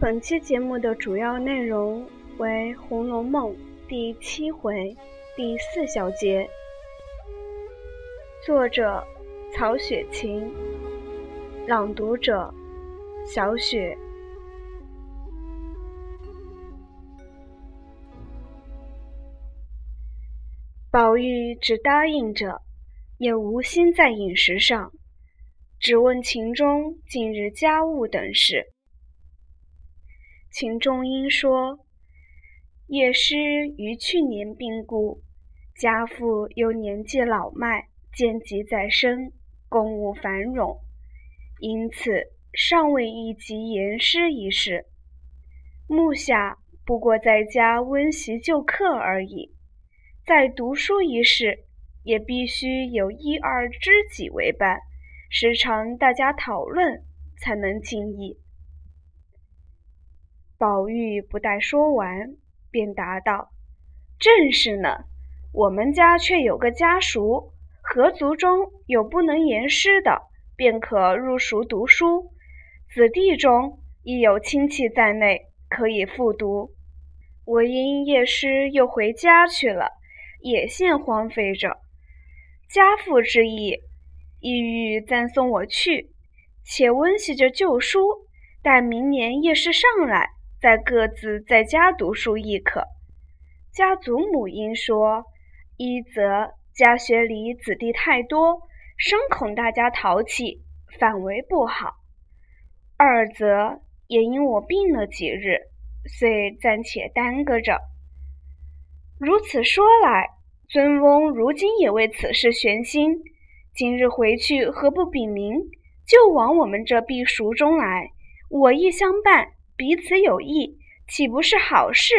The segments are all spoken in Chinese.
本期节目的主要内容为《红楼梦》第七回第四小节，作者曹雪芹，朗读者小雪。宝玉只答应着，也无心在饮食上，只问秦钟近日家务等事。秦仲英说：“叶师于去年病故，家父又年纪老迈，奸疾在身，公务繁冗，因此尚未一及言师一事。目下不过在家温习旧课而已。在读书一事，也必须有一二知己为伴，时常大家讨论，才能尽意。”宝玉不待说完，便答道：“正是呢，我们家却有个家塾，合族中有不能言诗的，便可入塾读书；子弟中亦有亲戚在内，可以复读。我因夜师又回家去了，也现荒废着。家父之意，意欲暂送我去，且温习着旧书，待明年叶师上来。”再各自在家读书亦可。家祖母因说：一则家学里子弟太多，生恐大家淘气，反为不好；二则也因我病了几日，遂暂且耽搁着。如此说来，尊翁如今也为此事悬心。今日回去，何不禀明，就往我们这避暑中来，我亦相伴。彼此有益，岂不是好事？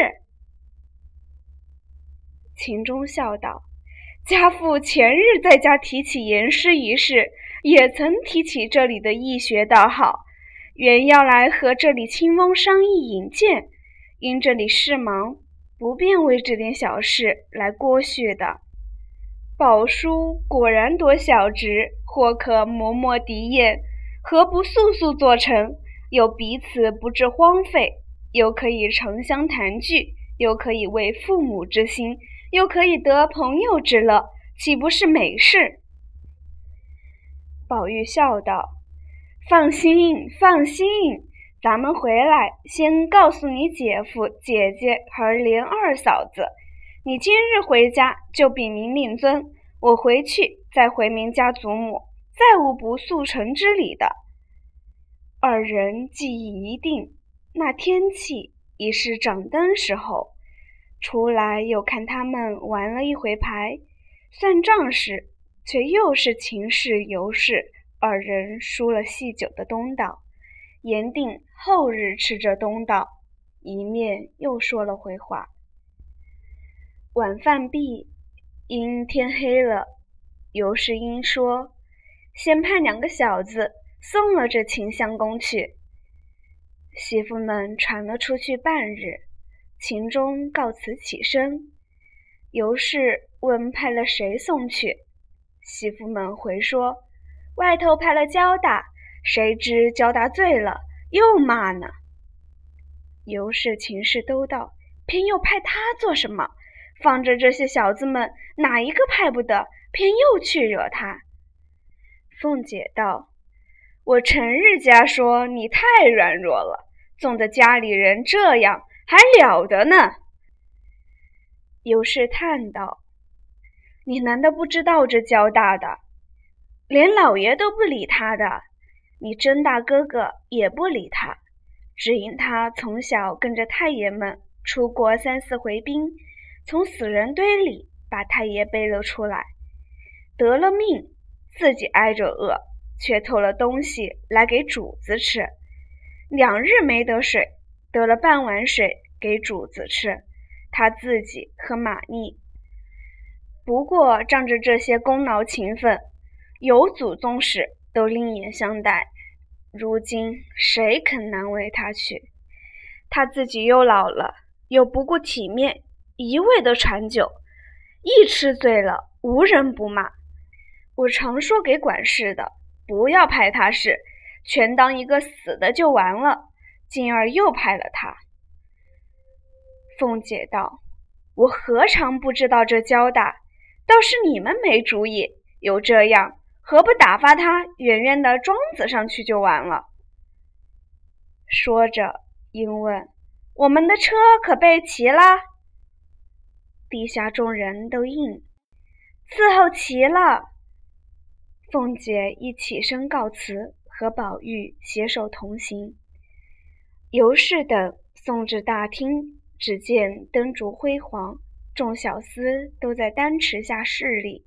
秦钟笑道：“家父前日在家提起言师一事，也曾提起这里的易学，倒好，原要来和这里清翁商议引荐，因这里事忙，不便为这点小事来过续的。宝叔果然多小职，或可磨磨敌眼，何不速速做成？”又彼此不致荒废，又可以城乡团聚，又可以为父母之心，又可以得朋友之乐，岂不是美事？宝玉笑道：“放心，放心，咱们回来先告诉你姐夫、姐姐和莲二嫂子，你今日回家就禀明令尊，我回去再回明家祖母，再无不速成之理的。”二人记忆一定，那天气已是掌灯时候，出来又看他们玩了一回牌，算账时却又是秦氏、尤氏二人输了细酒的东道，言定后日吃着东道，一面又说了回话。晚饭毕，因天黑了，尤世英说：“先派两个小子。”送了这秦相公去，媳妇们传了出去半日，秦钟告辞起身。尤氏问派了谁送去，媳妇们回说外头派了焦大，谁知焦大醉了，又骂呢。尤氏、秦氏都道，偏又派他做什么？放着这些小子们，哪一个派不得？偏又去惹他。凤姐道。我成日家说你太软弱了，纵得家里人这样，还了得呢？尤氏叹道：“你难道不知道这焦大的，连老爷都不理他的？你甄大哥哥也不理他，只因他从小跟着太爷们出过三四回兵，从死人堆里把太爷背了出来，得了命，自己挨着饿。”却偷了东西来给主子吃，两日没得水，得了半碗水给主子吃，他自己和马丽。不过仗着这些功劳勤奋，有祖宗室都另眼相待。如今谁肯难为他去？他自己又老了，又不顾体面，一味的传酒，一吃醉了，无人不骂。我常说给管事的。不要派他是，全当一个死的就完了。进而又派了他。凤姐道：“我何尝不知道这交大？倒是你们没主意。有这样，何不打发他远远的庄子上去就完了？”说着，应问：“我们的车可备齐了？”地下众人都应：“伺候齐了。”凤姐一起身告辞，和宝玉携手同行。尤氏等送至大厅，只见灯烛辉煌，众小厮都在丹池下侍立。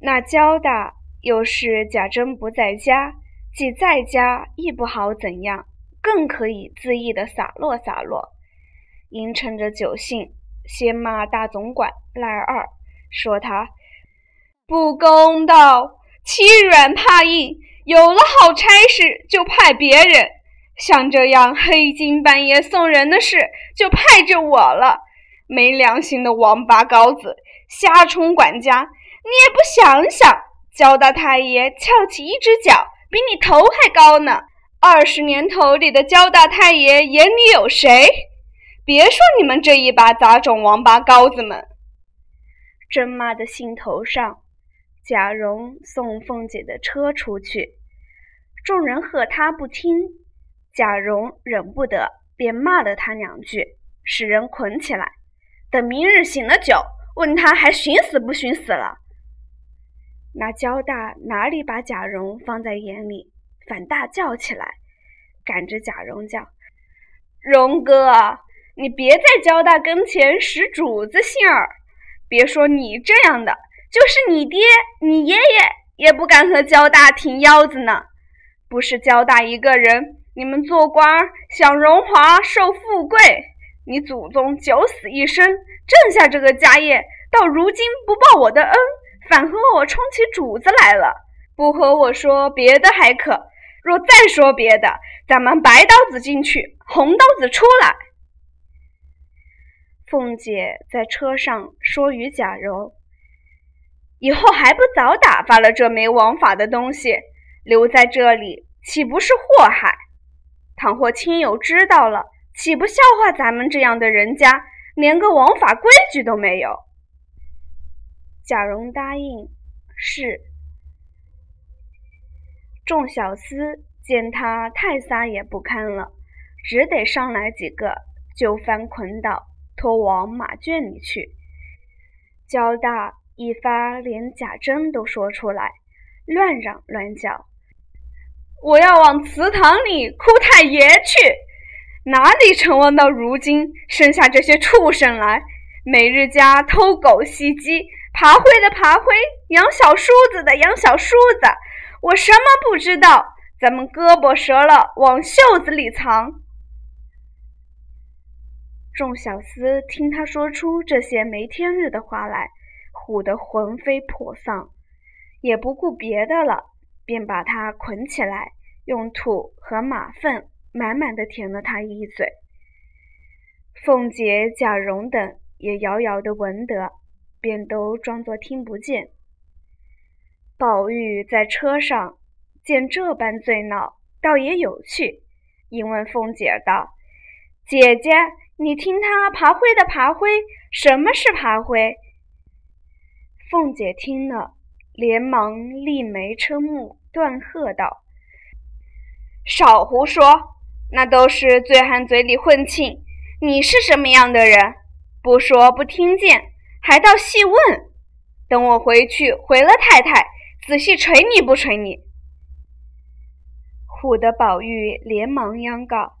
那焦大又是贾珍不在家，既在家亦不好怎样，更可以恣意的洒落洒落。因趁着酒兴，先骂大总管赖二，说他不公道。欺软怕硬，有了好差事就派别人，像这样黑金半夜送人的事就派着我了。没良心的王八羔子，瞎充管家！你也不想想，焦大太爷翘起一只脚，比你头还高呢。二十年头里的焦大太爷眼里有谁？别说你们这一把杂种王八羔子们，真骂的心头上。贾蓉送凤姐的车出去，众人喝他不听，贾蓉忍不得，便骂了他两句，使人捆起来，等明日醒了酒，问他还寻死不寻死了。那焦大哪里把贾蓉放在眼里，反大叫起来，赶着贾蓉叫：“蓉哥，你别在焦大跟前使主子性儿，别说你这样的。”就是你爹、你爷爷也不敢和焦大挺腰子呢。不是焦大一个人，你们做官享荣华、受富贵，你祖宗九死一生，挣下这个家业，到如今不报我的恩，反和我冲起主子来了。不和我说别的还可，若再说别的，咱们白刀子进去，红刀子出来。凤姐在车上说与贾蓉。以后还不早打发了这没王法的东西，留在这里岂不是祸害？倘或亲友知道了，岂不笑话咱们这样的人家，连个王法规矩都没有？贾蓉答应是。众小厮见他太撒也不堪了，只得上来几个，就翻捆倒，拖往马圈里去。交大。一发连贾珍都说出来，乱嚷乱叫：“我要往祠堂里哭太爷去！哪里成望到如今生下这些畜生来？每日家偷狗袭鸡，爬灰的爬灰，养小叔子的养小叔子，我什么不知道？咱们胳膊折了往袖子里藏。”众小厮听他说出这些没天日的话来。唬得魂飞魄丧，也不顾别的了，便把他捆起来，用土和马粪满满的填了他一嘴。凤姐、贾蓉等也遥遥的闻得，便都装作听不见。宝玉在车上见这般醉闹，倒也有趣，因问凤姐道：“姐姐，你听他爬灰的爬灰，什么是爬灰？”凤姐听了，连忙立眉撑目，断喝道：“少胡说！那都是醉汉嘴里混气。你是什么样的人？不说不听见，还倒细问。等我回去回了太太，仔细捶你不捶你！”唬得宝玉连忙央告：“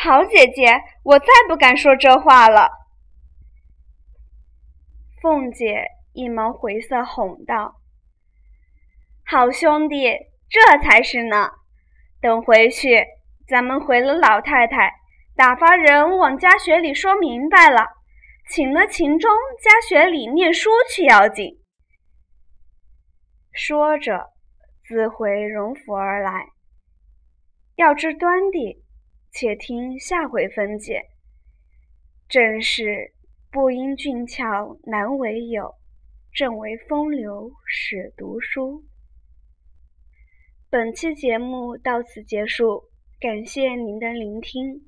好姐姐，我再不敢说这话了。”凤姐。一毛回色哄道：“好兄弟，这才是呢。等回去，咱们回了老太太，打发人往家学里说明白了，请了秦钟家学里念书去要紧。”说着，自回荣府而来。要知端地，且听下回分解。正是不因俊俏难为友。正为风流使读书。本期节目到此结束，感谢您的聆听。